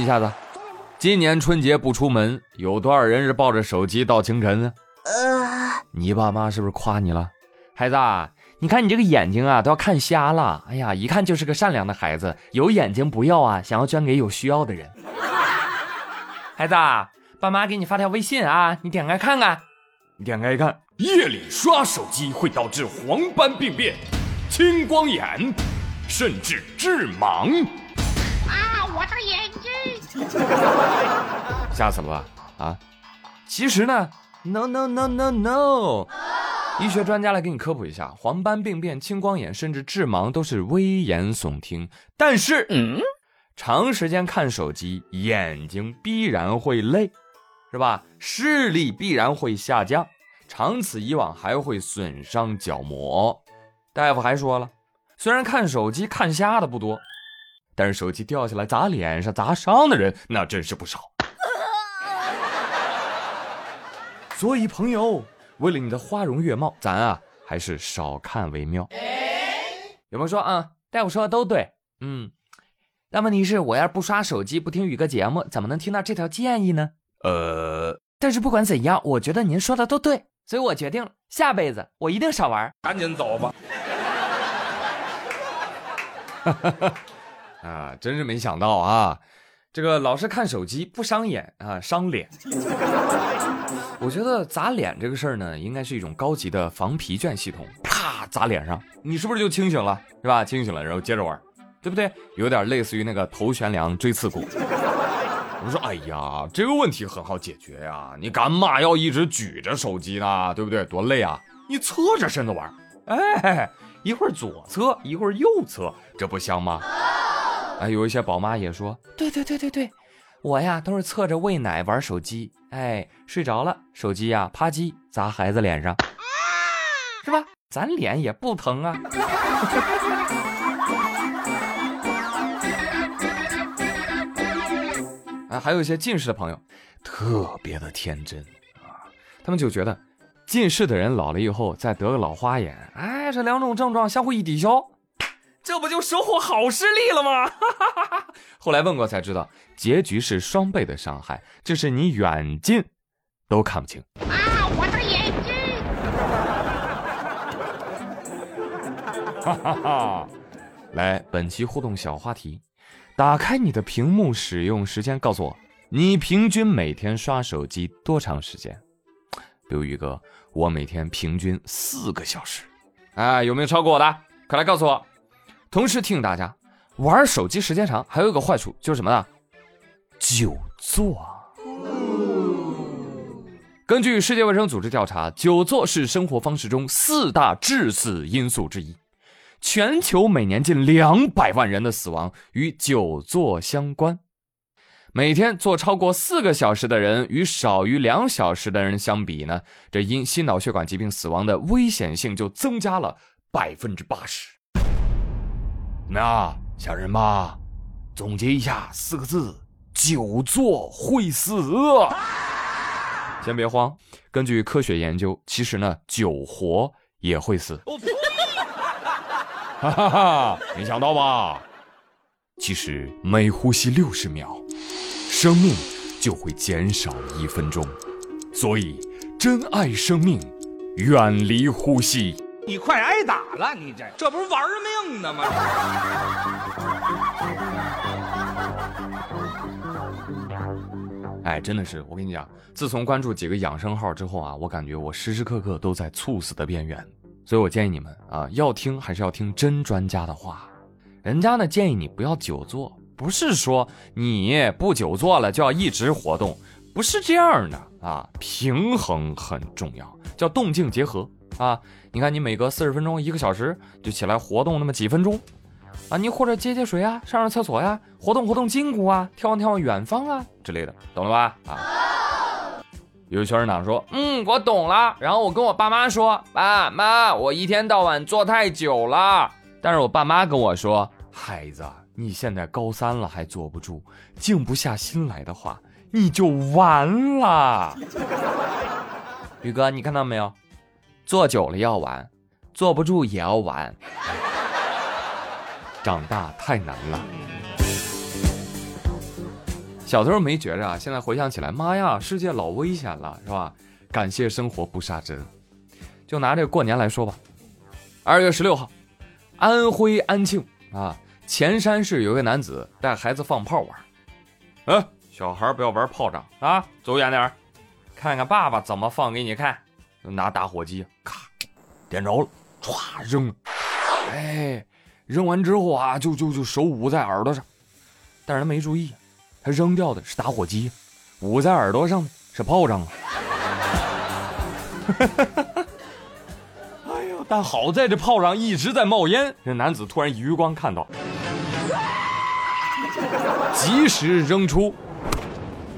一下子，今年春节不出门，有多少人是抱着手机到清晨呢？呃，你爸妈是不是夸你了？孩子，你看你这个眼睛啊，都要看瞎了。哎呀，一看就是个善良的孩子，有眼睛不要啊，想要捐给有需要的人。孩子，爸妈给你发条微信啊，你点开看看。你点开一看，夜里刷手机会导致黄斑病变、青光眼，甚至致盲。啊，我的眼睛！吓死了吧？啊，其实呢，no no no no no。医学专家来给你科普一下，黄斑病变、青光眼甚至致盲都是危言耸听。但是，嗯，长时间看手机，眼睛必然会累。是吧？视力必然会下降，长此以往还会损伤角膜。大夫还说了，虽然看手机看瞎的不多，但是手机掉下来砸脸上砸伤的人那真是不少。所以朋友，为了你的花容月貌，咱啊还是少看为妙。有没有说啊？大夫说的都对，嗯。但问题是，我要是不刷手机，不听宇哥节目，怎么能听到这条建议呢？呃，但是不管怎样，我觉得您说的都对，所以我决定了，下辈子我一定少玩。赶紧走吧。啊，真是没想到啊，这个老是看手机不伤眼啊，伤脸。我觉得砸脸这个事儿呢，应该是一种高级的防疲倦系统，啪砸脸上，你是不是就清醒了，是吧？清醒了，然后接着玩，对不对？有点类似于那个头悬梁锥刺股。我说：“哎呀，这个问题很好解决呀！你干嘛要一直举着手机呢？对不对？多累啊！你侧着身子玩，哎，一会儿左侧，一会儿右侧，这不香吗？”哎，有一些宝妈也说：“对对对对对，我呀都是侧着喂奶玩手机，哎，睡着了，手机呀啪叽砸孩子脸上，是吧？咱脸也不疼啊。”还有一些近视的朋友，特别的天真啊，他们就觉得近视的人老了以后再得个老花眼，哎，这两种症状相互一抵消，这不就收获好视力了吗？后来问过才知道，结局是双倍的伤害，就是你远近都看不清。啊，我的眼睛！哈哈哈！来，本期互动小话题。打开你的屏幕使用时间，告诉我你平均每天刷手机多长时间？比如宇哥，我每天平均四个小时。哎，有没有超过我的？快来告诉我。同时提醒大家，玩手机时间长还有一个坏处，就是什么呢？久坐。根据世界卫生组织调查，久坐是生活方式中四大致死因素之一。全球每年近两百万人的死亡与久坐相关。每天坐超过四个小时的人与少于两小时的人相比呢，这因心脑血管疾病死亡的危险性就增加了百分之八十。那小人吧？总结一下四个字：久坐会死。先别慌，根据科学研究，其实呢，久活也会死。哈哈哈！没想到吧？其实每呼吸六十秒，生命就会减少一分钟。所以，珍爱生命，远离呼吸。你快挨打了！你这这不是玩命呢吗？哎，真的是，我跟你讲，自从关注几个养生号之后啊，我感觉我时时刻刻都在猝死的边缘。所以我建议你们啊，要听还是要听真专家的话。人家呢建议你不要久坐，不是说你不久坐了就要一直活动，不是这样的啊。平衡很重要，叫动静结合啊。你看，你每隔四十分钟、一个小时就起来活动那么几分钟啊，你或者接接水啊，上上厕所呀，活动活动筋骨啊，眺望眺望远方啊之类的，懂了吧？啊。有小人党说：“嗯，我懂了。然后我跟我爸妈说，爸妈，我一天到晚坐太久了。但是我爸妈跟我说，孩子，你现在高三了还坐不住，静不下心来的话，你就完了。宇哥，你看到没有？坐久了要玩，坐不住也要玩。长大太难了。”小的时候没觉着啊，现在回想起来，妈呀，世界老危险了，是吧？感谢生活不杀之。就拿这个过年来说吧，二月十六号，安徽安庆啊，潜山市有个男子带孩子放炮玩，嗯，小孩不要玩炮仗啊，走远点看看爸爸怎么放给你看。拿打火机，咔，点着了，歘扔了，哎，扔完之后啊，就就就手捂在耳朵上，但是他没注意。他扔掉的是打火机，捂在耳朵上的是炮仗啊！哎呦，但好在这炮仗一直在冒烟。这男子突然余光看到，及时扔出，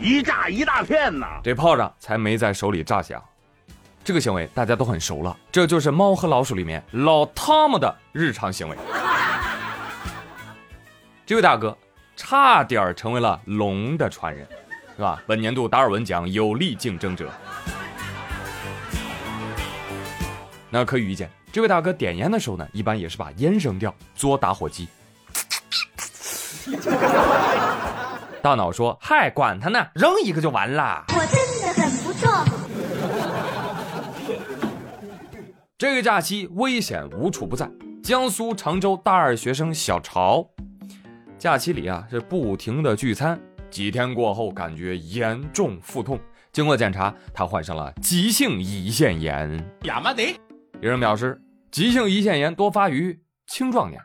一炸一大片呐！这炮仗才没在手里炸响。这个行为大家都很熟了，这就是《猫和老鼠》里面老汤姆的日常行为。这位大哥。差点成为了龙的传人，是吧？本年度达尔文奖有力竞争者。那可以预见，这位大哥点烟的时候呢，一般也是把烟扔掉，嘬打火机。大脑说：“嗨，管他呢，扔一个就完了。”我真的很不错。这个假期危险无处不在。江苏常州大二学生小潮。假期里啊，是不停的聚餐，几天过后感觉严重腹痛，经过检查，他患上了急性胰腺炎。亚麻得。有人表示，急性胰腺炎多发于青壮年，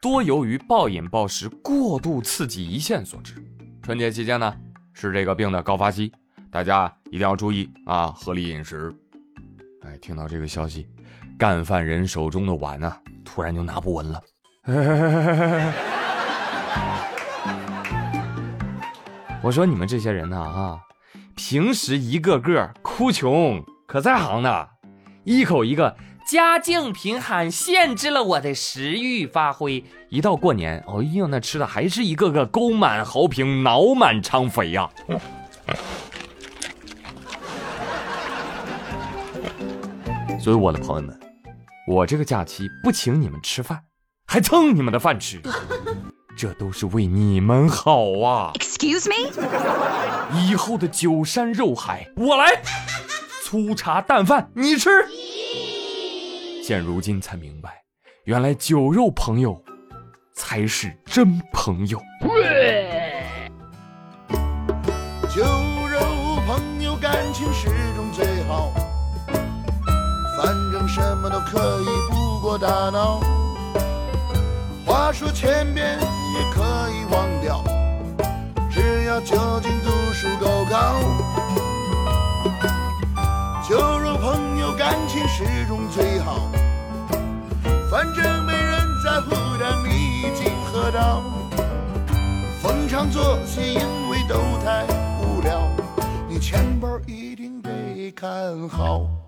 多由于暴饮暴食过度刺激胰腺所致。春节期间呢，是这个病的高发期，大家一定要注意啊，合理饮食。哎，听到这个消息，干饭人手中的碗呢，突然就拿不稳了。我说你们这些人呢啊，平时一个个哭穷，可在行呢，一口一个家境贫寒，限制了我的食欲发挥。一到过年，哎呦，那吃的还是一个个沟满壕平，脑满肠肥呀。所以我的朋友们，我这个假期不请你们吃饭，还蹭你们的饭吃。这都是为你们好啊！Excuse me，以后的酒山肉海我来，粗茶淡饭你吃。现如今才明白，原来酒肉朋友才是真朋友。可以不过大脑。话说千遍也可以忘掉，只要酒精度数够高。酒肉朋友感情始终最好，反正没人在乎的你已经喝到。逢场作戏因为都太无聊，你钱包一定得看好。